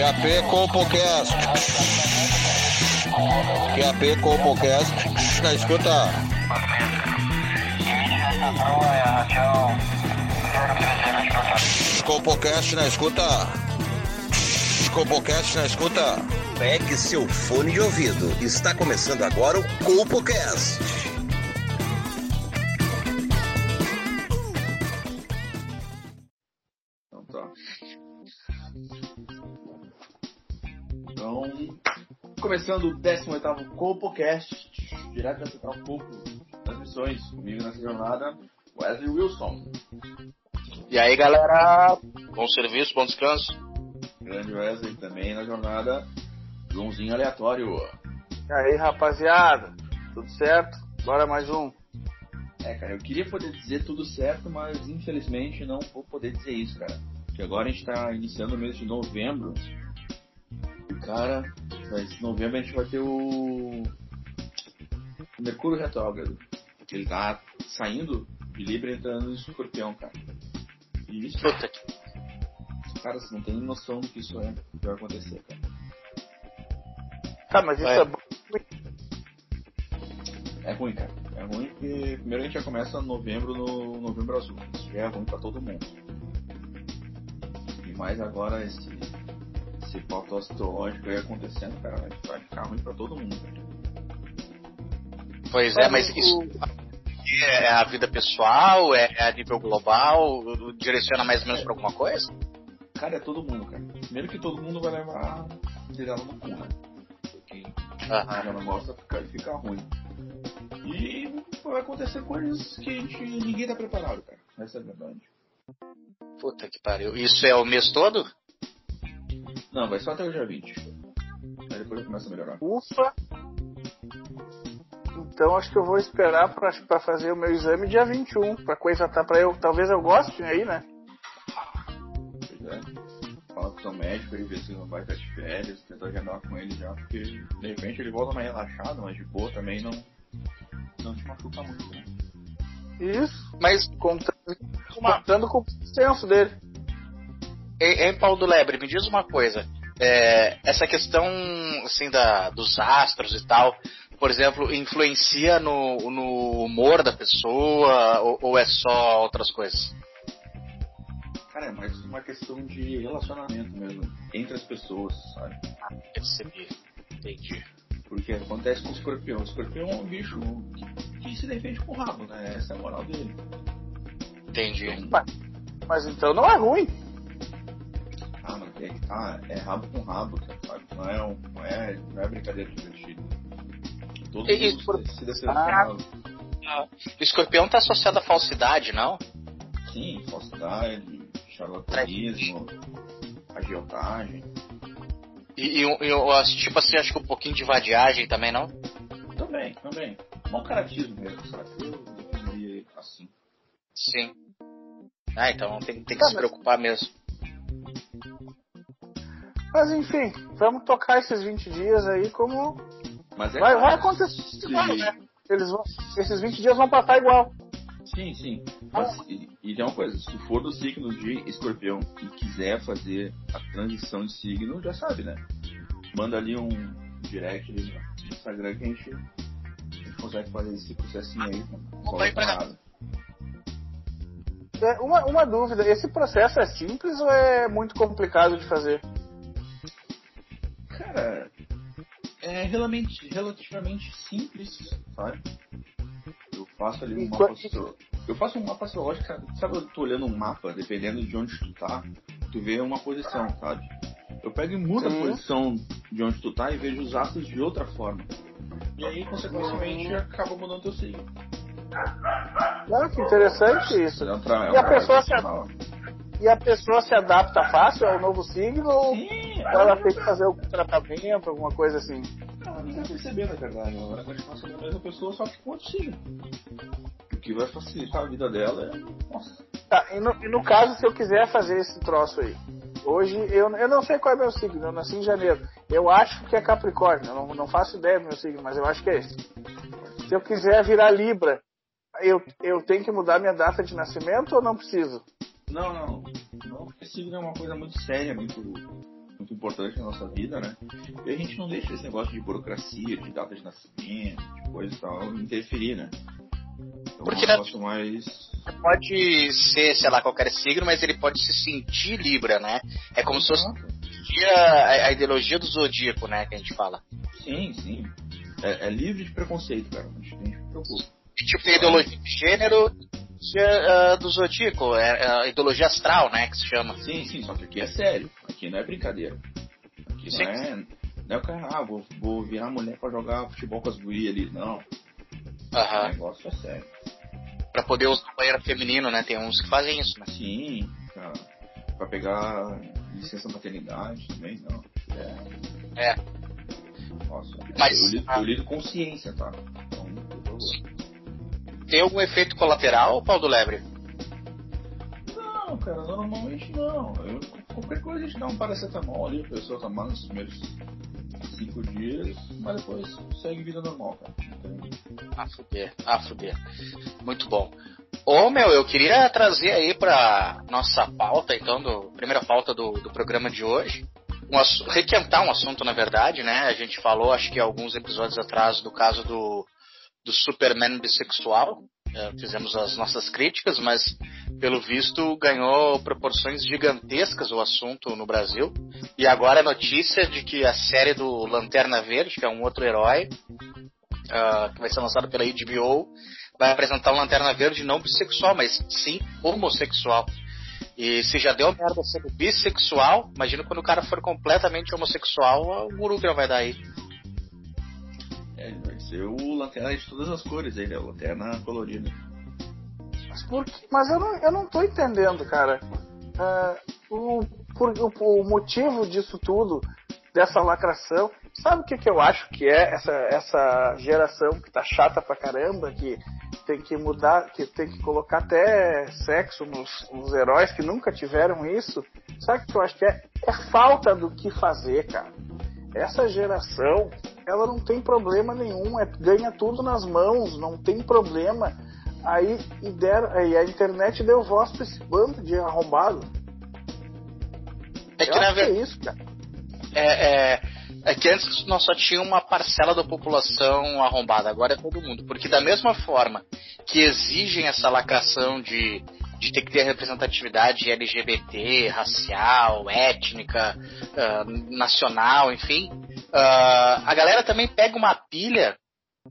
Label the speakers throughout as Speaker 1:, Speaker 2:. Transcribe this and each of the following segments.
Speaker 1: QAP Compocast. QAP Compocast. Na escuta. Compocast na escuta. Compocast na escuta.
Speaker 2: Pegue seu fone de ouvido. Está começando agora o Compocast.
Speaker 3: Começando o 18º Compocast, direto da Central Copo, transmissões, comigo nessa jornada, Wesley Wilson.
Speaker 4: E aí, galera? Bom serviço, bom descanso.
Speaker 3: Grande Wesley também na jornada, Joãozinho Aleatório.
Speaker 5: E aí, rapaziada? Tudo certo? Bora mais um.
Speaker 3: É, cara, eu queria poder dizer tudo certo, mas infelizmente não vou poder dizer isso, cara. Porque agora a gente tá iniciando o mês de novembro. Cara, esse novembro a gente vai ter o. o Mercúrio Retrógrado. Ele tá saindo de Libra e entrando no escorpião, cara. E isso,
Speaker 4: Puta que.
Speaker 3: cara, você não tem noção do que isso é, que vai acontecer, cara.
Speaker 5: Tá, mas isso
Speaker 4: É.
Speaker 5: é, bom.
Speaker 3: É ruim, cara. É ruim porque primeiro a gente já começa novembro no novembro azul. Isso já é ruim pra todo mundo. E mais agora esse, esse pauta astrológico aí acontecendo, cara, vai, ficar ruim pra todo mundo.
Speaker 4: Pois é, mas isso é a vida pessoal? É a nível global? Direciona mais ou menos pra alguma coisa?
Speaker 3: Cara, é todo mundo, cara. Primeiro que todo mundo vai levar dedada no cu, né? Porque
Speaker 4: Aham.
Speaker 3: já não gosta ficar, ficar ruim. E vai acontecer coisas que a gente, ninguém tá preparado, cara. Essa é a verdade.
Speaker 4: Puta que pariu. Isso é o mês todo?
Speaker 3: Não, vai só até o dia 20. Aí depois começa a melhorar.
Speaker 5: Ufa! Então acho que eu vou esperar pra, pra fazer o meu exame dia 21. Pra coisa tá pra eu. Talvez eu goste aí, né?
Speaker 3: Pois é. Fala com o seu médico e ver se não vai estar de férias, tentar agendar com ele já, porque de repente ele volta mais relaxado, mas de boa também não, não te machuca muito, né?
Speaker 5: Isso.
Speaker 4: Mas,
Speaker 5: Contando, contando com o senso dele.
Speaker 4: Hein, hein, Paulo do Lebre, me diz uma coisa. É, essa questão, assim, da, dos astros e tal, por exemplo, influencia no, no humor da pessoa ou, ou é só outras coisas?
Speaker 3: Cara, é mais uma questão de relacionamento mesmo, entre as pessoas, sabe?
Speaker 4: Percebi. Entendi.
Speaker 3: Porque acontece com o escorpião. O escorpião é um bicho que, que se defende com o rabo, né? Essa é a moral dele.
Speaker 4: Entendi.
Speaker 5: Mas então não é ruim.
Speaker 3: Ah, é que tá, é rabo com rabo, sabe? Não é, um, não é, não é brincadeira divertida. Todo
Speaker 4: E-
Speaker 3: mundo
Speaker 4: por-
Speaker 3: se, decepcionava.
Speaker 4: O escorpião tá associado à falsidade, não?
Speaker 3: Sim, falsidade, charlatanismo, agiotagem.
Speaker 4: E, e, e eu, tipo assim, acho que um pouquinho de vadiagem também, não?
Speaker 3: Também, também. Mau caratismo mesmo, sabe? Eu definiria ele assim.
Speaker 4: Sim. Ah, então tem, tem que
Speaker 5: Tá,
Speaker 4: se
Speaker 5: mas-
Speaker 4: preocupar mesmo.
Speaker 5: Mas enfim, vamos tocar esses 20 dias aí como.
Speaker 3: Mas é
Speaker 5: Vai,
Speaker 3: claro,
Speaker 5: vai acontecer igual, né? Eles vão, esses 20 dias vão passar igual.
Speaker 3: Sim, sim. Mas, e, e tem uma coisa, se for do signo de escorpião e quiser fazer a transição de signo, já sabe, né? Manda ali um direct ali no Instagram que a gente, a gente consegue fazer esse processinho aí.
Speaker 4: Pra
Speaker 3: parada.
Speaker 5: É, uma, uma dúvida, esse processo é simples ou é muito complicado de fazer?
Speaker 3: É relativamente, relativamente simples, sabe? Eu faço ali um mapa astro... Eu faço um mapa astrológico, sabe? Eu tô olhando um mapa, dependendo de onde tu tá, tu vê uma posição, sabe? Eu pego e mudo a
Speaker 5: Sim.
Speaker 3: posição de onde tu tá e vejo os astros de outra forma. E aí, consequentemente, acaba mudando teu signo.
Speaker 5: Ah, que interessante isso.
Speaker 3: É um é
Speaker 5: E a pessoa se-. E a pessoa se adapta fácil ao novo signo ou Ela tem que fazer algum tratamento, alguma coisa assim?
Speaker 3: Ela não vai perceber, na verdade. Ela vai continuar sendo a mesma pessoa, só que com. O que vai facilitar a vida dela é. Nossa.
Speaker 5: Tá, e no, e no caso, se eu quiser fazer esse troço aí, hoje eu, eu não sei qual é meu signo, eu nasci em janeiro. Eu acho que é Capricórnio, eu não, não faço ideia do meu signo, mas eu acho que é esse. Se eu quiser virar Libra, eu, eu tenho que mudar minha data de nascimento ou não preciso?
Speaker 3: Não, não. Não, porque signo é uma coisa muito séria, muito. Muito importante na nossa vida, né? E a gente não deixa esse negócio de burocracia, de data de nascimento, de coisa e tal, interferir, né? Então,
Speaker 4: Porque
Speaker 3: é um mais.
Speaker 4: Pode ser, sei lá, qualquer signo, mas ele pode se sentir Libra, né? É como se fosse a, a ideologia do zodíaco, né? Que a gente fala.
Speaker 3: Sim, sim. É, é livre de preconceito, cara. A gente nem se preocupa.
Speaker 4: Tipo, tem a ideologia de gênero ah, do zodíaco, é, é a ideologia astral, né? Que se chama.
Speaker 3: Sim, sim, só que aqui é sério. Aqui não é brincadeira. Aqui não é. Não é o cara, ah, vou, vou virar mulher pra jogar futebol com as gurias ali. Não. O
Speaker 4: Aham.
Speaker 3: negócio é sério.
Speaker 4: Pra poder usar o banheiro feminino, né? Tem uns que fazem isso, né?
Speaker 3: Sim, pra, pra pegar licença maternidade também, não. É.
Speaker 4: É.
Speaker 3: Nossa,
Speaker 4: Mas-
Speaker 3: eu, lido, eu lido com ciência, tá? Então, por favor.
Speaker 4: Tem algum efeito colateral, Paulo Lebre?
Speaker 3: Não, cara, normalmente não. Eu, qualquer coisa a gente dá um paracetamol ali, a pessoa tomar nos primeiros cinco dias, mas depois segue vida normal, cara.
Speaker 4: Ah, fuder. Ah, fuder. Muito bom. Ô, meu, eu queria trazer aí pra nossa pauta, então, do primeira pauta do, do programa de hoje. Um, requentar um assunto, na verdade, né? A gente falou, acho que alguns episódios atrás, do caso do, do Superman bissexual. É, fizemos as nossas críticas, mas pelo visto ganhou proporções gigantescas o assunto no Brasil. E agora a notícia de que a série do Lanterna Verde, que é um outro herói, ah, que vai ser lançado pela HBO, vai apresentar um Lanterna Verde não bissexual, mas sim homossexual. E se já deu merda sendo bissexual, imagina quando o cara for completamente homossexual, o guru que vai dar aí.
Speaker 3: É, ser o lanterna de todas as cores aí, né? O lanterna colorida.
Speaker 5: Mas, por mas eu, não, eu não tô entendendo, cara. Ah, o, por- o, o motivo disso tudo, dessa lacração, sabe o que, que eu acho que é essa, essa geração que tá chata pra caramba, que tem que mudar, que tem que colocar até sexo nos, nos heróis que nunca tiveram isso? Sabe o que eu acho que é? É falta do que fazer, cara. Essa geração, ela não tem problema nenhum, é, ganha tudo nas mãos, não tem problema. Aí e deram, aí a internet deu voz pra esse bando de arrombado.
Speaker 4: É que na
Speaker 5: acho que é isso, cara.
Speaker 4: É, é, é que antes nós só tinha uma parcela da população arrombada, agora é todo mundo. Porque da mesma forma que exigem essa lacração de, de ter que ter representatividade LGBT, racial, étnica, ah, nacional, enfim, ah, a galera também pega uma pilha,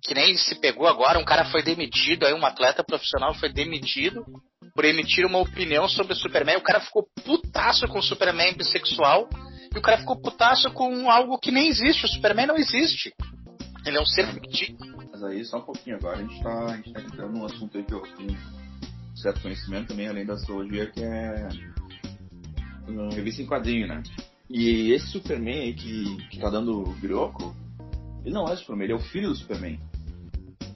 Speaker 4: que nem se pegou agora, um cara foi demitido, aí um atleta profissional foi demitido por emitir uma opinião sobre o Superman, o cara ficou putaço com o Superman bissexual, e o cara ficou putaço com algo que nem existe. O Superman não existe. Ele é um ser fictício.
Speaker 3: Mas aí só um pouquinho agora, a gente tá, a gente tá entrando num assunto aí que eu certo conhecimento também, além da astrologia, que é uma revista em quadrinho, né? E esse Superman aí que, que tá dando brioco, ele não é o Superman, ele é o filho do Superman.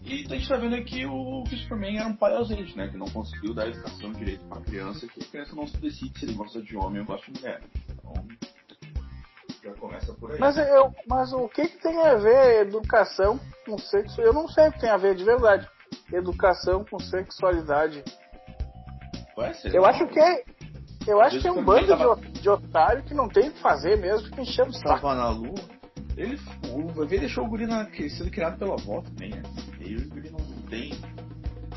Speaker 3: E a gente tá vendo aqui o, que o Superman era um pai ausente, né? Que não conseguiu dar educação direito pra criança, que a criança não se decide se ele gosta de homem ou gosta de mulher. Então, já começa por aí.
Speaker 5: Mas, eu, mas o que, que tem a ver educação com sexo? Eu não sei o que tem a ver de verdade. Educação com sexualidade.
Speaker 3: Sei
Speaker 5: Eu acho que é. Eu acho que é um bando de,
Speaker 3: tava-
Speaker 5: de otário que não tem o que fazer mesmo, fica enchendo o saco.
Speaker 3: tava na lua, ele, o bebê deixou o guri na, que- sendo criado pela avó também, né? E o guri não tem.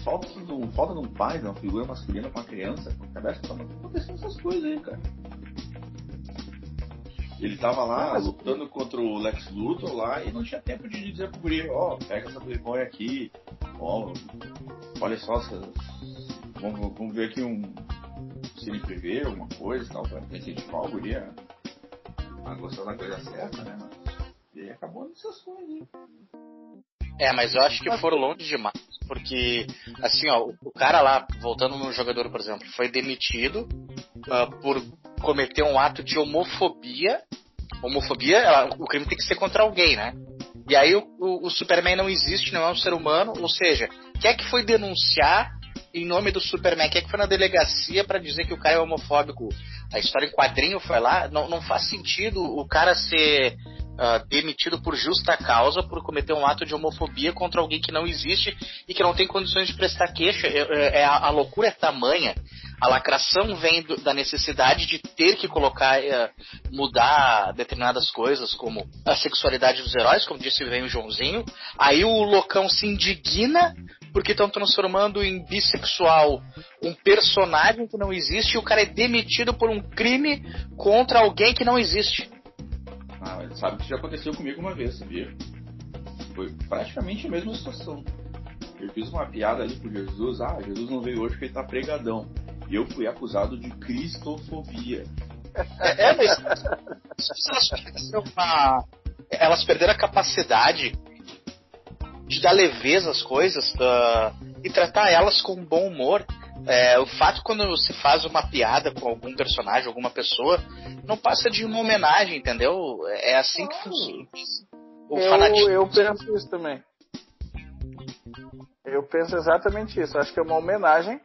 Speaker 3: Falta de, um, falta de um pai, de uma figura masculina com uma criança, cabeça tá acontecendo essas coisas aí, cara. Ele tava lá
Speaker 5: Mas-
Speaker 3: lutando contra o Lex Luthor lá e não tinha tempo de dizer pro guri, ó, pega essa Playboy aqui, ó, olha só, se, vamos, vamos ver aqui um. Prever alguma coisa e tal, pra incentivar o guri a, a gostar da coisa certa, né? Mas, e aí acabou nessas coisas, hein?
Speaker 4: É, mas eu acho que foram longe demais. Porque, assim, ó, o- cara lá, voltando no jogador, por exemplo, foi demitido ah, por cometer um ato de homofobia. Homofobia, ela- o crime tem que ser contra alguém, né? E aí o, o- o Superman não existe, não é um ser humano, ou seja, quem é que foi denunciar em nome do Superman? Quem é que foi na delegacia pra dizer que o cara é homofóbico? A história em quadrinho foi lá, não, não faz sentido o cara ser ah, demitido por justa causa por cometer um ato de homofobia contra alguém que não existe e que não tem condições de prestar queixa. É, é- é- a, a loucura é tamanha. A lacração vem do, da necessidade de ter que colocar, eh, mudar determinadas coisas, como a sexualidade dos heróis, como disse vem o Joãozinho. Aí o loucão se indigna porque estão transformando em bissexual um personagem que não existe e o cara é demitido por um crime contra alguém que não existe.
Speaker 3: Ah, mas sabe que já aconteceu comigo uma vez, sabia? Foi praticamente a mesma situação. Eu fiz uma piada ali com Jesus, ah, Jesus não veio hoje porque ele tá pregadão. E eu fui acusado de cristofobia.
Speaker 4: É, mas elas perderam, a, elas perderam a capacidade de dar leveza às coisas uh, e tratar elas com bom humor. É, o fato quando você faz uma piada com algum personagem, alguma pessoa, não passa de uma homenagem, entendeu? É assim que funciona. O
Speaker 5: Eu,
Speaker 4: fanatismo.
Speaker 5: eu penso isso também. Eu penso exatamente isso. Acho que é uma homenagem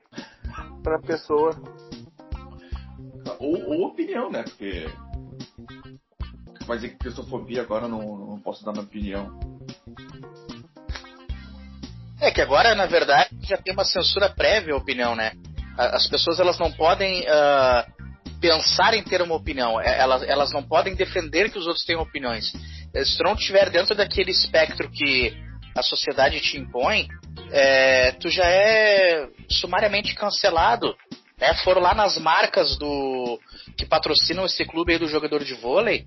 Speaker 5: pra pessoa.
Speaker 3: Ou, ou opinião, né? Porque. Vai dizer que cristofobia agora não, não posso dar minha opinião.
Speaker 4: É que agora, na verdade, já tem uma censura prévia à opinião, né? As pessoas elas não podem ah, pensar em ter uma opinião. É, Elas, elas não podem defender que os outros tenham opiniões. Eh, Se tu não estiver dentro daquele espectro que a sociedade te impõe, é, tu já é sumariamente cancelado. Né? Foram lá nas marcas do que patrocinam esse clube aí do jogador de vôlei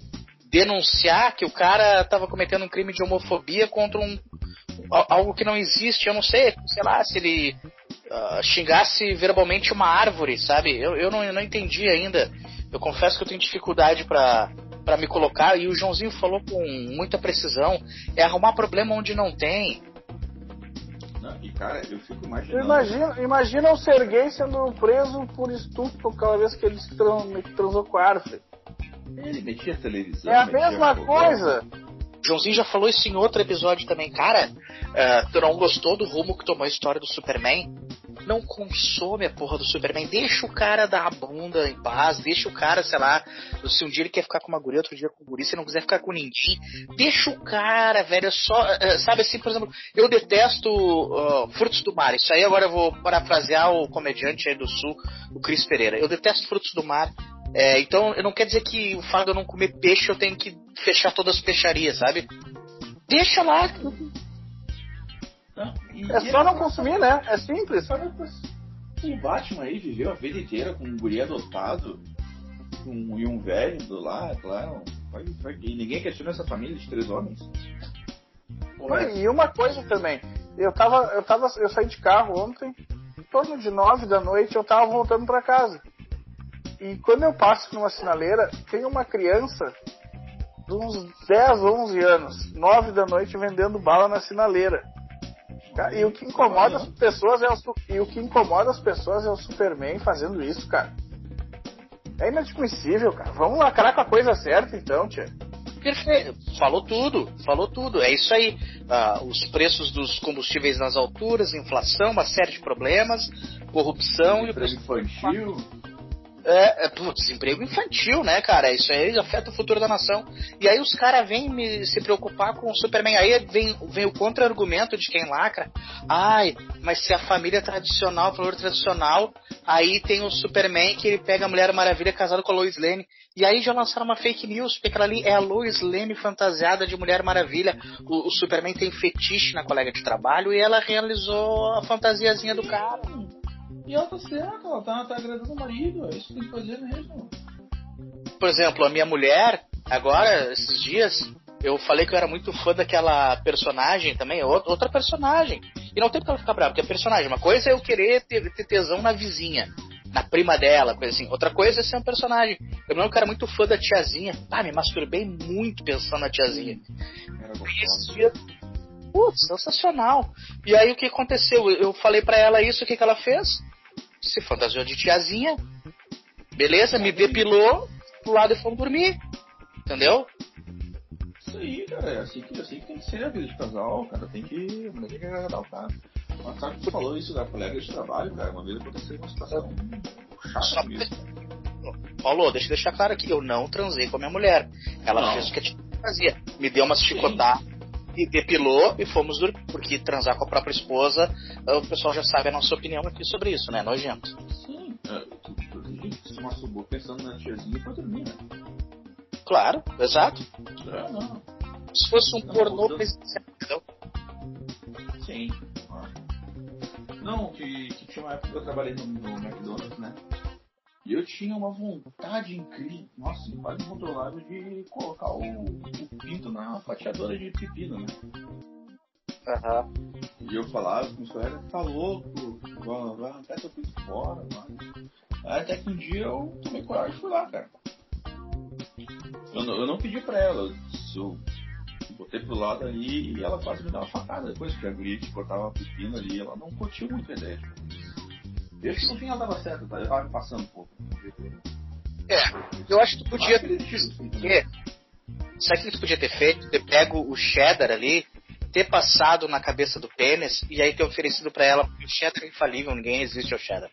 Speaker 4: denunciar que o cara estava cometendo um crime de homofobia contra um algo que não existe. Eu não sei, sei lá, se ele ah, xingasse verbalmente uma árvore, sabe? Eu, eu, não, eu não entendi ainda. Eu confesso que eu tenho dificuldade pra para me colocar. E o Joãozinho falou com muita precisão: é arrumar problema onde não tem.
Speaker 3: E cara, eu fico imaginando.
Speaker 5: Imagina, imagina o Serguei sendo preso por estupro cada vez que ele se tran- transou com a árvore.
Speaker 3: Ele metia televisão.
Speaker 5: É a mesma
Speaker 3: programa.
Speaker 5: coisa.
Speaker 4: Joãozinho já falou isso em outro episódio também. Cara, ah, tu não gostou do rumo que tomou a história do Superman? Não consome a porra do Superman. Deixa o cara dar a bunda em paz. Deixa o cara, sei lá, se um dia ele quer ficar com uma guria, outro dia com um guri, se não quiser ficar com ninguém. Deixa o cara, velho. É só. eh, sabe assim, por exemplo, eu detesto ah, frutos do mar. Isso aí agora eu vou parafrasear o comediante aí do sul, o Cris Pereira. Eu detesto frutos do mar. É, então, eu não quer dizer que o fato de eu não comer peixe eu tenho que fechar todas as peixarias, sabe? Deixa lá.
Speaker 3: Não, e-
Speaker 5: É
Speaker 3: e
Speaker 5: só não consumir, né? É simples.
Speaker 3: O Batman aí viveu a vida inteira com um guri adotado com, e um velho do lado, claro. Vai, vai, e ninguém questiona essa família de três homens.
Speaker 5: Não, E uma coisa também, eu tava, eu tava, eu saí de carro ontem, em torno de nove da noite, eu tava voltando pra casa. E quando eu passo numa sinaleira, tem uma criança de uns 10, 11 anos, nove da noite vendendo bala na sinaleira. Cara, E o que incomoda as pessoas é o, e o que incomoda as pessoas é o Superman fazendo isso, cara. É inadmissível, cara. Vamos lacrar com a coisa certa então, tia.
Speaker 4: Perfeito. Falou tudo, falou tudo. É isso aí. Ah, os preços dos combustíveis nas alturas, inflação, uma série de problemas, corrupção e o
Speaker 3: emprego infantil.
Speaker 4: É, é desemprego infantil, né, cara? Isso aí afeta o futuro da nação. E aí os caras vêm me se preocupar com o Superman. Aí vem, vem o contra-argumento de quem lacra. Ai, mas se a família tradicional, o valor tradicional, aí tem o Superman que ele pega a Mulher Maravilha casado com a Lois Lane. E aí já lançaram uma fake news, porque aquela ali é a Lois Lane fantasiada de Mulher Maravilha. O, o Superman tem fetiche na colega de trabalho e ela realizou a fantasiazinha do cara.
Speaker 3: E ela tá certa, ela tá, tá agradando o marido. É isso que tem que fazer mesmo.
Speaker 4: por exemplo, a minha mulher, agora, esses dias, eu falei que eu era muito fã daquela personagem também, ou- outra personagem. E não tem porque ela ficar brava, porque é personagem. Uma coisa é eu querer ter, ter tesão na vizinha, na prima dela, coisa assim. Outra coisa é ser um personagem. Eu lembro que eu era muito fã da tiazinha. Ah, me masturbei muito pensando na tiazinha.
Speaker 3: Era
Speaker 4: E esses
Speaker 3: gostosa.
Speaker 4: dias. Putz, sensacional. E aí o que aconteceu? Eu falei pra ela isso, o que, que ela fez? Se fantasiou de tiazinha. Beleza, me depilou pro lado e fomos dormir. Entendeu?
Speaker 3: Isso aí, cara. É assim que, assim que tem que ser a vida de casal, cara. Tem que. Não tem que agradar o cara. Mas sabe que falou isso da colega de trabalho, cara? Uma vez aconteceu uma situação chata mesmo.
Speaker 4: Paulo, deixa eu deixar claro aqui, eu não transei com a minha mulher. Ela
Speaker 3: Não.
Speaker 4: fez o que a tia fazia. Me deu umas chicotadas e depilou e fomos dormir. Porque transar com a própria esposa, eh, o pessoal já sabe a nossa opinião aqui sobre isso, né? Nojento.
Speaker 3: Sim. É, masturbou pensando na tiazinha pra dormir, né?
Speaker 4: Claro, exato.
Speaker 3: É, não.
Speaker 4: Se fosse um
Speaker 3: Não,
Speaker 4: pornô
Speaker 3: não.
Speaker 4: presencial, entendeu?
Speaker 3: Sim. Não, que, que tinha uma época que eu trabalhei no, no McDonald's, né? E eu tinha uma vontade incrível, nossa, quase incontrolável de colocar o, o pinto na fatiadora de pepino, né?
Speaker 4: Aham.
Speaker 3: E eu falava com os colegas, tá louco, vai, vai arrancar teu pinto fora, mano. Até que um dia eu tomei coragem e fui lá, cara. Eu não, eu não pedi pra ela, eu, botei pro lado ali e ela quase me deu uma facada depois, porque a guria que cortava pepino ali, ela não curtiu muito a ideia. Tipo. Eu acho que no fim ela dava certo, tá? Eu tava me passando um pouco.
Speaker 4: É, eu acho que tu podia ter. Sabe o que tu podia ter feito? Ter pego o cheddar ali, ter passado na cabeça do pênis e aí ter oferecido pra ela, porque o cheddar é infalível, ninguém resiste ao cheddar.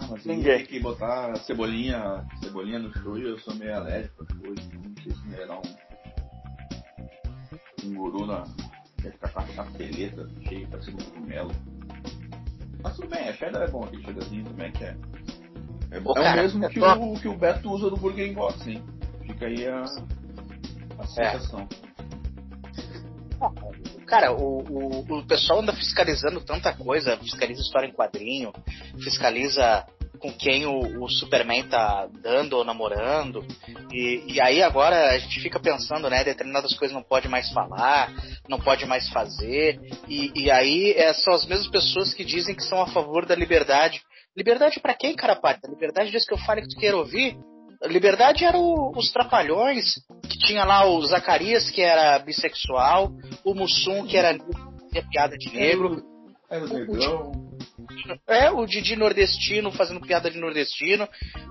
Speaker 3: Ah, mas
Speaker 5: Ninguém.
Speaker 3: Tem que botar cebolinha, cebolinha no show e eu sou meio alérgico às coisas. Não sei se me dar um. Um guru na. Ia ficar com a capeleta cheia, parecendo um cogumelo. Mas tudo bem, a cheddar é bom, aquele cheddarzinho também que é. É,
Speaker 4: Ô,
Speaker 3: é
Speaker 4: cara,
Speaker 3: o mesmo
Speaker 4: é
Speaker 3: que,
Speaker 4: top.
Speaker 3: o, que o Beto usa no Burger Box, hein? Fica aí a. A sensação.
Speaker 4: Cara, o, o, o pessoal anda fiscalizando tanta coisa, fiscaliza história em quadrinho, fiscaliza com quem o, o Superman tá dando ou namorando. E, e aí agora a gente fica pensando, né? Determinadas coisas não pode mais falar, não pode mais fazer. E, e aí é, são as mesmas pessoas que dizem que são a favor da liberdade. Liberdade pra quem, cara pátria? Liberdade diz que eu fale que tu queira ouvir? Liberdade era o- os trapalhões, que tinha lá o Zacarias, que era bissexual, o Mussum, que era fazia piada de negro,
Speaker 3: Era o negão.
Speaker 4: É, o Didi nordestino fazendo piada de nordestino.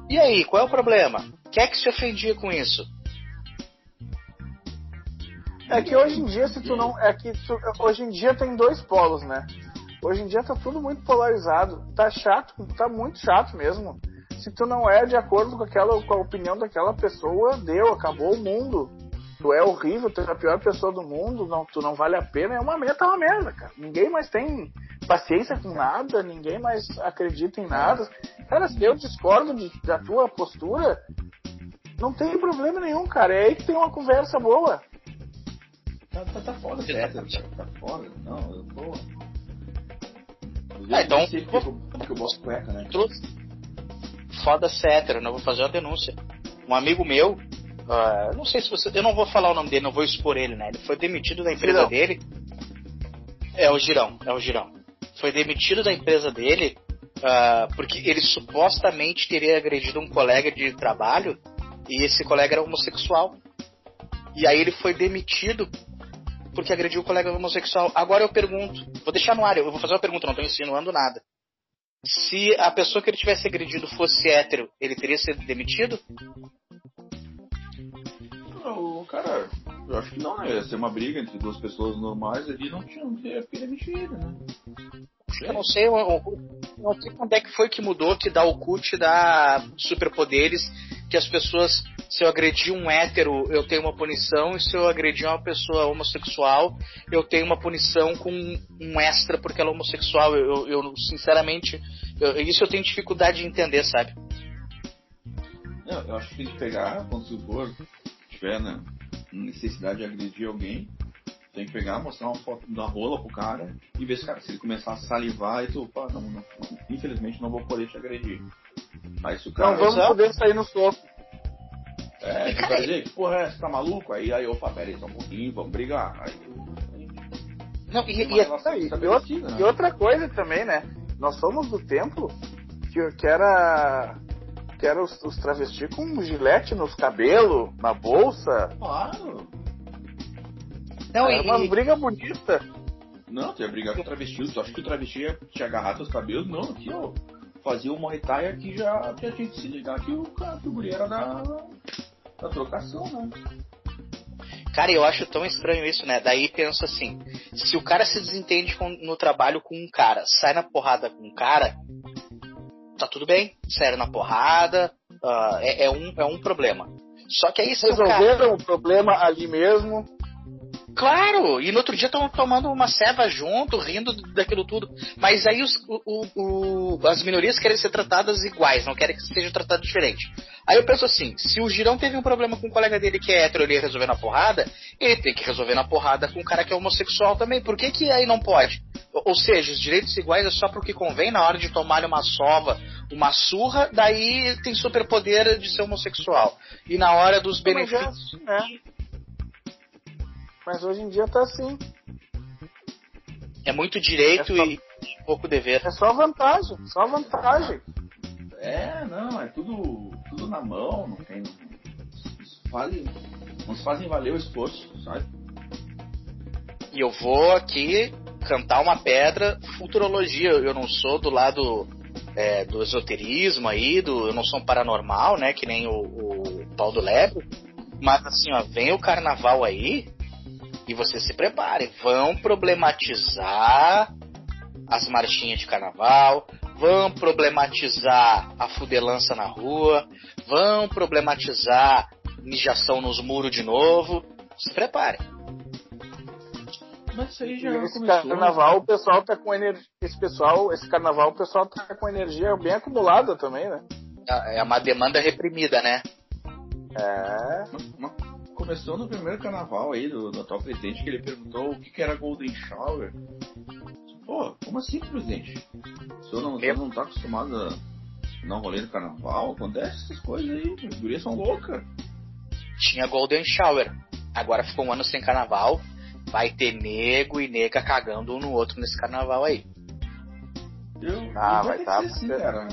Speaker 4: E aí, qual é o problema? Quem é que se ofendia com isso?
Speaker 5: É que hoje em dia, se tu não. É que tu- hoje em dia tem dois polos, né? Hoje em dia tá tudo muito polarizado. Tá chato, tá muito chato mesmo. Se tu não é de acordo com aquela com a opinião daquela pessoa, deu, acabou o mundo. Tu é horrível, tu é a pior pessoa do mundo, não, tu não vale a pena, é uma merda, tá uma merda, cara. Ninguém mais tem paciência com nada, ninguém mais acredita em nada. Cara, se eu discordo de- da tua postura, não tem problema nenhum, cara. É aí que tem uma conversa boa.
Speaker 3: Tá, tá, tá foda, certo? Tá, tá foda. Não, eu tô.
Speaker 4: Ah, então-
Speaker 3: porque eu, porque eu cueca, né?
Speaker 4: Trouxe. Foda hétero, né? Eu vou fazer uma denúncia. Um amigo meu, ah, não sei se você. Eu não vou falar o nome dele, não vou expor ele, né? Ele foi demitido da empresa
Speaker 5: Girão.
Speaker 4: dele. É o Girão, é o Girão. Foi demitido da empresa dele ah, porque ele supostamente teria agredido um colega de trabalho e esse colega era homossexual. E aí ele foi demitido porque agrediu o colega homossexual. Agora eu pergunto, vou deixar no ar, eu vou fazer uma pergunta, não estou insinuando nada. Se a pessoa que ele tivesse agredido fosse hétero, ele teria sido demitido?
Speaker 3: Não, cara, eu acho que não, né? Ia ser uma briga entre duas pessoas normais ali, não tinha não teria permitido, né?
Speaker 4: Eu não sei, eu, não sei quando é que foi que mudou que dá o cut dá superpoderes, que as pessoas, se eu agredir um hétero, eu tenho uma punição, e se eu agredir uma pessoa homossexual, eu tenho uma punição com um extra porque ela é homossexual. Eu, eu- sinceramente, isso eu tenho dificuldade de entender, sabe?
Speaker 3: Não, eu acho que tem que pegar, quando se for, tiver né, necessidade de agredir alguém, tem que pegar, mostrar uma foto da rola pro cara e ver se, cara, se ele começar a salivar e tu, pá, não, não, infelizmente não vou poder te agredir. Aí se o cara.
Speaker 5: Não vamos poder sair no soco.
Speaker 3: É, o cara dizer, que porra é, você tá maluco? Aí, aí, opa, pera aí só um pouquinho, vamos brigar. Aí,
Speaker 4: Não, e, e é-
Speaker 5: e, outra,
Speaker 3: né?
Speaker 5: e outra coisa também, né? Nós somos do tempo que, que era. Que era os, os travestis com gilete nos cabelos, na bolsa.
Speaker 3: Claro.
Speaker 4: não,
Speaker 5: era
Speaker 4: e-
Speaker 5: umas
Speaker 4: e-
Speaker 5: brigas bonitas.
Speaker 3: Não, tu ia brigar com o travesti. Tu acha que o travesti ia te agarrar teus cabelos? Não, aqui, ó. Fazia uma Thai aqui já, já tinha que se ligar que o, cara, que o guri era da, da trocação, né?
Speaker 4: Cara, eu acho tão estranho isso, né? Daí pensa assim: se o cara se desentende com- no trabalho com um cara, sai na porrada com um cara, tá tudo bem, sai na porrada, ah, é, é um, é um problema. Só que aí se o cara.
Speaker 5: Resolveram o problema ali mesmo.
Speaker 4: Claro, e no outro dia estão tomando uma ceva junto, rindo daquilo tudo. Mas aí os, o, o, as minorias querem ser tratadas iguais, não querem que sejam tratadas diferente. Aí eu penso assim, se o Girão teve um problema com um colega dele que é hétero, ele ia resolver na porrada, ele tem que resolver na porrada com um cara que é homossexual também. Por que, que aí não pode? Ou seja, os direitos iguais é só porque convém na hora de tomar uma sova, uma surra, daí tem superpoder de ser homossexual. E na hora dos benefícios.
Speaker 5: Mas, é, Mas hoje em dia tá assim.
Speaker 4: É muito direito
Speaker 5: É só-
Speaker 4: e pouco dever.
Speaker 5: É só vantagem, só vantagem.
Speaker 3: É, não, é tudo, tudo na mão, não tem. Vale, não se fazem valer o esforço, sabe?
Speaker 4: E eu vou aqui cantar uma pedra futurologia. Eu não sou do lado é, do esoterismo aí, do, eu não sou um paranormal, né? Que nem o, o Paulo Lebre. Mas assim, ó, vem o carnaval aí e vocês se preparem. Vão problematizar as marchinhas de carnaval, vão problematizar a fudelança na rua, vão problematizar mijação nos muros de novo. Se preparem.
Speaker 3: Mas isso aí já
Speaker 5: esse
Speaker 3: começou.
Speaker 5: carnaval o pessoal tá com energia. Esse pessoal, esse carnaval o pessoal tá com energia bem acumulada também, né?
Speaker 4: É uma demanda reprimida, né?
Speaker 5: É.
Speaker 3: Mas Começou no primeiro carnaval aí do, do atual presidente que ele perguntou o que, que era Golden Shower. Pô, como assim, presidente? O senhor não, senhor não tá acostumado a dar um rolê no carnaval? Acontece essas coisas aí, as gurias são loucas.
Speaker 4: Tinha Golden Shower. Agora ficou um ano sem carnaval. Vai ter nego e nega cagando um no outro nesse carnaval aí.
Speaker 3: Eu,
Speaker 5: Ah, vai
Speaker 3: ter
Speaker 5: tá
Speaker 3: assim, cara.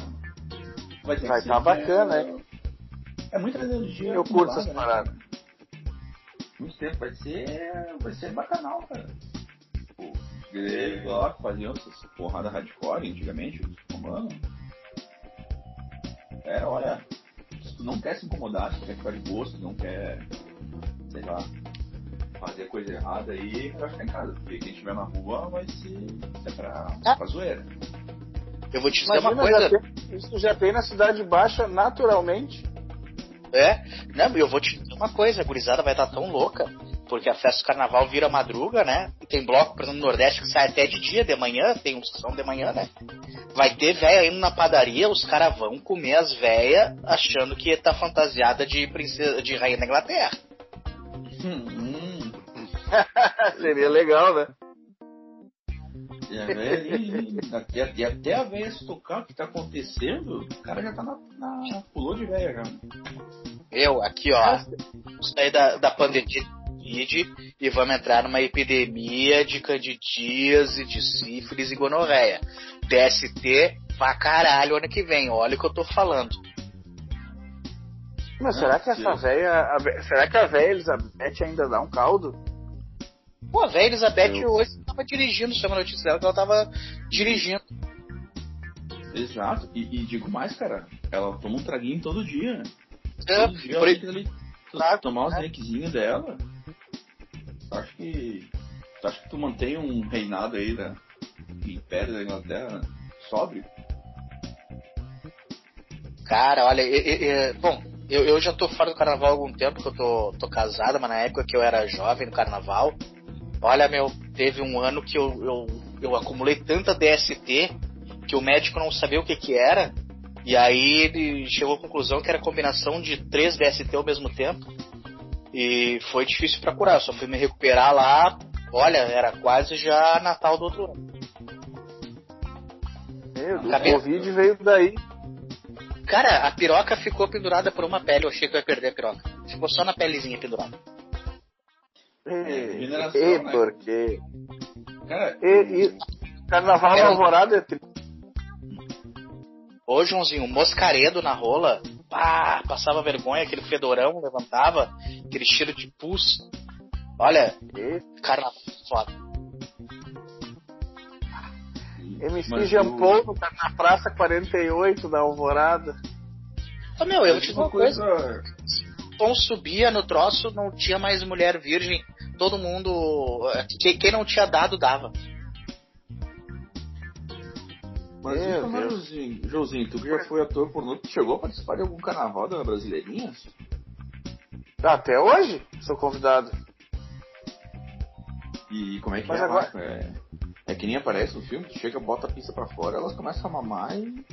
Speaker 3: Vai, ser
Speaker 5: tá bacana,
Speaker 3: é,
Speaker 5: hein?
Speaker 3: É muita energia.
Speaker 5: Eu curto essas
Speaker 3: né,
Speaker 5: paradas.
Speaker 3: Muito tempo, vai ser. Vai ser bacanal, cara. Tipo, eles lá que faziam essas porrada hardcore antigamente, os romanos. É, olha, se tu não quer se incomodar, se tu quer ficar de se tu não quer, sei lá, fazer coisa errada aí, vai ficar em casa. Porque quem estiver na rua vai ser, ser pra,
Speaker 4: Ah.
Speaker 3: pra zoeira.
Speaker 4: Eu vou te dizer uma
Speaker 5: Imagina,
Speaker 4: coisa.
Speaker 5: já tem- isso já tem na Cidade Baixa naturalmente.
Speaker 4: É, não, eu vou te dizer uma coisa, a gurizada vai estar tão louca, porque a festa do carnaval vira madruga, né? E tem bloco, por exemplo, no Nordeste que sai até de dia, de manhã, tem uns que são de manhã, né? Vai ter véia indo na padaria, os caras vão comer as véias achando que tá fantasiada de princesa, de rainha da Inglaterra.
Speaker 3: Hum,
Speaker 5: Seria legal, né?
Speaker 3: E a véia ali, até, e até a véia se tocar o que tá acontecendo, o cara já tá na. na pulou de véia já.
Speaker 4: Eu, aqui ó, sair da, da pandemia e vamos entrar numa epidemia de candidíase, de sífilis e gonorreia. DST pra caralho ano que vem, olha o que eu tô falando.
Speaker 5: Mas será que essa
Speaker 3: sim.
Speaker 5: véia. a vé- Será que a véia Elizabeth ainda dá um caldo?
Speaker 4: Pô, a velha Elizabeth
Speaker 3: Eu-
Speaker 4: hoje tava dirigindo, chama a notícia dela que ela tava dirigindo.
Speaker 3: Exato. E, e digo mais, cara, ela toma um traguinho todo dia.
Speaker 4: É,
Speaker 3: Todo dia
Speaker 4: por Claro,
Speaker 3: tomar os
Speaker 4: né?
Speaker 3: drinkzinhos dela. Acho que. Tu acha que tu mantém um reinado aí da Império da Inglaterra sóbrio?
Speaker 4: Cara, olha, bom, eu, eu já tô fora do carnaval há algum tempo, que eu tô, tô casada, mas na época que eu era jovem no carnaval, olha, meu, teve um ano que eu, eu, eu acumulei tanta DST que o médico não sabia o que que era, e aí ele chegou à conclusão que era combinação de três DST ao mesmo tempo, e foi difícil pra curar, eu só fui me recuperar lá, olha, era quase já Natal do outro ano.
Speaker 5: Meu, o
Speaker 4: Cabelo.
Speaker 5: Covid veio daí.
Speaker 4: Cara, a piroca ficou pendurada por uma pele, eu achei que eu ia perder a piroca. Ficou só na pelezinha pendurada.
Speaker 5: E, e
Speaker 3: né?
Speaker 5: por quê?
Speaker 3: Cara,
Speaker 5: E, e Carnaval
Speaker 4: Era-
Speaker 5: na Alvorada é tri...
Speaker 4: Ô, Joãozinho, moscaredo na rola, pá, passava vergonha, aquele fedorão levantava, aquele cheiro de pus. Olha,
Speaker 5: e-
Speaker 4: cara, foda.
Speaker 5: MC
Speaker 3: Mas
Speaker 5: Jean
Speaker 3: o-
Speaker 5: no- na Praça 48 da Alvorada.
Speaker 4: Ô, meu, eu te
Speaker 3: uma
Speaker 4: coisa.
Speaker 3: coisa.
Speaker 4: O tom subia no troço, não tinha mais mulher virgem. Todo mundo. Quem, quem não tinha dado, dava.
Speaker 3: Mas
Speaker 5: Deus.
Speaker 3: Joãozinho, Joãozinho, tu que já foi ator pornô, tu chegou a participar de algum carnaval da Brasileirinha?
Speaker 5: Até hoje, sou convidado.
Speaker 3: E como é que
Speaker 5: Mas
Speaker 3: é,
Speaker 5: agora-?
Speaker 3: É, é que nem aparece no filme, tu chega, bota a pista pra fora, elas começam a mamar e.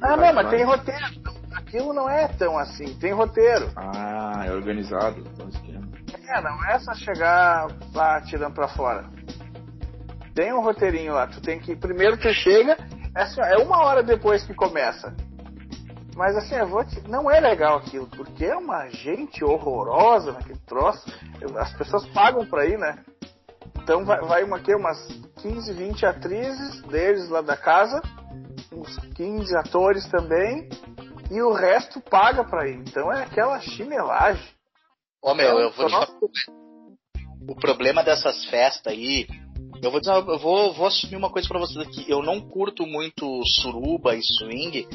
Speaker 5: Ah, não, mas tem roteiro. Aquilo não é tão assim, tem roteiro.
Speaker 3: Ah, é organizado, então esquema.
Speaker 5: É, não é só chegar lá tirando pra fora. Tem um roteirinho lá, tu tem que. Primeiro tu chega, é, assim, é uma hora depois que começa. Mas assim, eu vou te- não é legal aquilo, porque é uma gente horrorosa naquele troço. Eu- As pessoas pagam pra ir, né? Então vai, vai uma, que, umas 15, 20 atrizes deles lá da casa, uns 15 atores também, e o resto paga pra ir. Então é aquela chinelagem.
Speaker 4: Ô meu,
Speaker 5: Então,
Speaker 4: eu vou te
Speaker 5: nossa.
Speaker 4: falar. O problema dessas festas aí. Eu vou dizer, eu vou, vou assumir uma coisa pra vocês aqui. Eu não curto muito suruba e swing,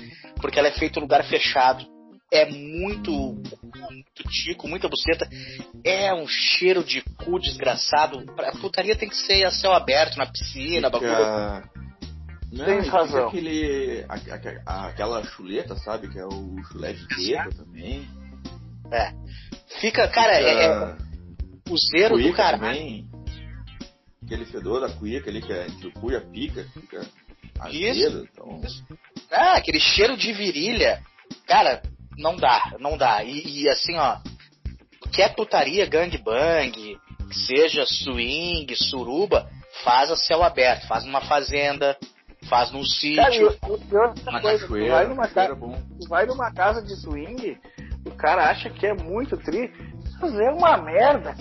Speaker 4: porque ela é feita em lugar fechado. É muito, muito tico, muita buceta. É um cheiro de cu desgraçado. A putaria tem que ser a céu aberto, na piscina, bagulho.
Speaker 3: Fica... Não,
Speaker 5: Tem
Speaker 3: fica
Speaker 5: razão.
Speaker 3: Aquele, a- a- aquela chuleta, sabe? Que é o chulé de teta também.
Speaker 4: Fica, cara, é, é
Speaker 3: Fica
Speaker 4: o zero do caralho.
Speaker 3: também. Aquele fedor da cuíca ali, que é entre o cu e a pica, fica
Speaker 4: Isso.
Speaker 3: azedo. Então,
Speaker 4: Ah, aquele cheiro de virilha. Cara, não dá, não dá. E, e assim, ó, quer putaria, gangbang, que seja swing, suruba, faz a céu aberto, faz numa fazenda, faz num
Speaker 5: Cara,
Speaker 4: sítio.
Speaker 5: coisa, tu vai numa,
Speaker 3: cachoeira
Speaker 5: ca...
Speaker 3: é
Speaker 5: tu vai numa casa de swing, o cara acha que é muito tri, mas é uma merda.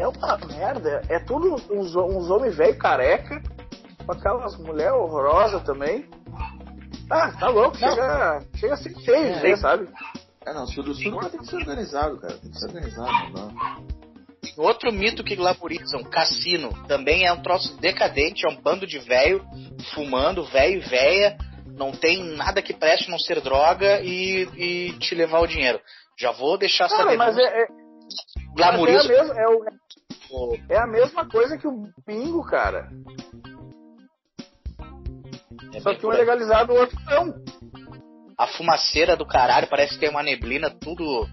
Speaker 5: É uma merda. É tudo uns, uns homens velho careca, com aquelas mulheres horrorosas também. Ah, tá louco,
Speaker 4: Não.
Speaker 5: chega, chega a ser feio,
Speaker 3: É.
Speaker 5: sabe?
Speaker 3: É, não, se o do tem que ser organizado, cara. Tem que ser organizado, não dá.
Speaker 4: Outro mito que glamorizam, cassino, também é um troço decadente, é um bando de velho fumando, velho e véia, não tem nada que preste a não ser droga e, e te levar o dinheiro. Já vou deixar essa
Speaker 5: Cara, mas é, é, É, a mesma, é, o- é a mesma coisa que o bingo, cara.
Speaker 4: É
Speaker 5: Só que um é
Speaker 4: aí.
Speaker 5: legalizado, o outro não.
Speaker 4: A fumaceira do caralho parece que tem uma neblina, tudo.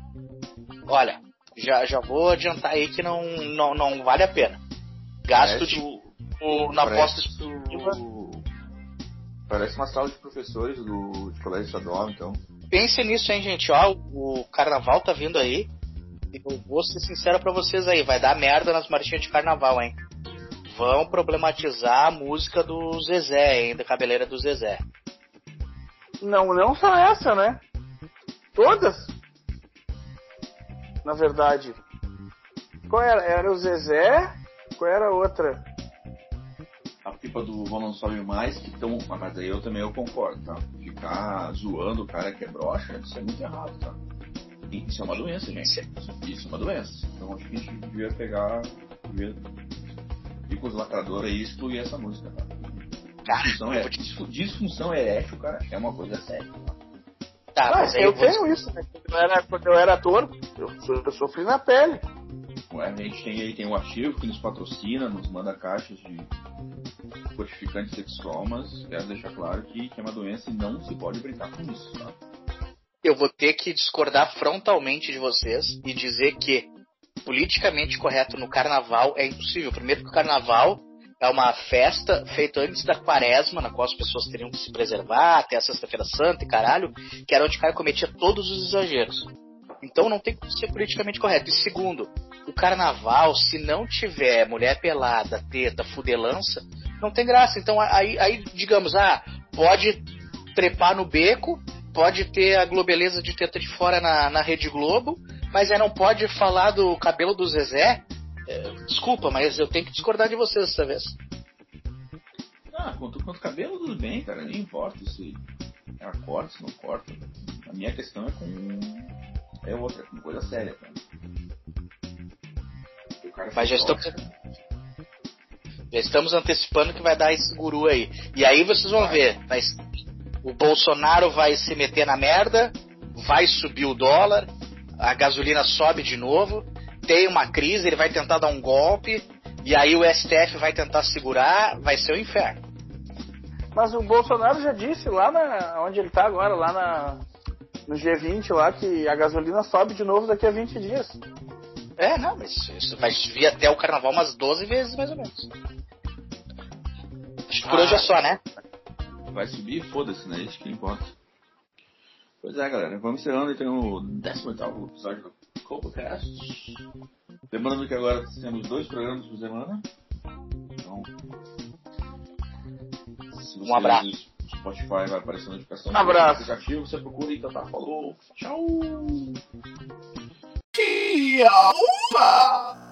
Speaker 4: Olha, já, já vou adiantar aí que não, não, não vale a pena. Gasto
Speaker 3: Parece
Speaker 4: de,
Speaker 3: o-
Speaker 4: o- na aposta
Speaker 3: o- Parece uma sala de professores do de colégio estadual, então.
Speaker 4: Pense nisso, hein, gente. Ó, o carnaval tá vindo aí. E eu vou ser sincero pra vocês aí, vai dar merda nas marchinhas de carnaval, hein? Vão problematizar a música do Zezé, hein? Da cabeleira do Zezé.
Speaker 5: Não, não só essa, né? Todas. Na verdade. Qual era? Era o Zezé? Qual era a outra?
Speaker 3: A pipa do Vão Não Sobe Mais, que estão. Mas aí eu também eu concordo, tá? Ficar zoando o cara que é broxa, isso é muito errado, tá? E Isso é uma doença, gente. Isso é uma doença. Então acho que a gente devia pegar. Ir com os lacradores aí e excluir essa música?
Speaker 4: Cara,
Speaker 3: Disfunção, é, disfunção erétil, cara, é uma coisa séria. Tá?
Speaker 4: Tá,
Speaker 5: Ah,
Speaker 4: mas
Speaker 5: eu tenho isso, né? Quando eu era, quando eu era ator, eu, eu sofri na pele.
Speaker 3: Ué, a gente tem aí tem um ativo que nos patrocina, nos manda caixas de fortificante sexual, mas quero deixar claro que, que é uma doença e não se pode brincar com isso, tá?
Speaker 4: Eu vou ter que discordar frontalmente de vocês e dizer que politicamente correto no carnaval é impossível. Primeiro que o carnaval é uma festa feita antes da quaresma, na qual as pessoas teriam que se preservar até a sexta-feira santa e caralho, que era onde o cara cometia todos os exageros. Então não tem como ser politicamente correto. E segundo, o carnaval, se não tiver mulher pelada, teta, fudelança, não tem graça. Então aí, aí digamos, ah, pode trepar no beco, pode ter a globeleza de teta de fora na, na Rede Globo, mas aí não pode falar do cabelo do Zezé. É, desculpa, mas eu tenho que discordar de vocês dessa vez.
Speaker 3: Ah, quanto, quanto cabelo, tudo bem, cara, nem importa se ela corta, se não corta. A minha questão é com. É outra, com coisa séria, cara. Cara
Speaker 4: Mas já estamos- Já estamos antecipando que vai dar esse guru aí. E aí vocês vão ver. vai- o Bolsonaro vai se meter na merda, vai subir o dólar, a gasolina sobe de novo, tem uma crise, ele vai tentar dar um golpe, e aí o STF vai tentar segurar, vai ser o inferno.
Speaker 5: Mas o Bolsonaro já disse lá na, onde ele tá agora, lá na, no G20 lá, que a gasolina sobe de novo daqui a 20 dias.
Speaker 4: É, não, mas isso vai vir até o carnaval umas 12 vezes, mais ou menos. Acho que por
Speaker 3: Ah.
Speaker 4: hoje é só, né?
Speaker 3: Vai subir, foda-se, né? Isso que importa. Pois é, galera. Vamos encerrando então o 18 episódio do CopoCast. Lembrando que agora temos dois programas por semana. Então. Se você
Speaker 4: Um abraço.
Speaker 3: Spotify vai aparecer notificação.
Speaker 5: Um abraço.
Speaker 3: aplicativo, você procura e tá, tá. Falou. Tchau.
Speaker 6: Tchau!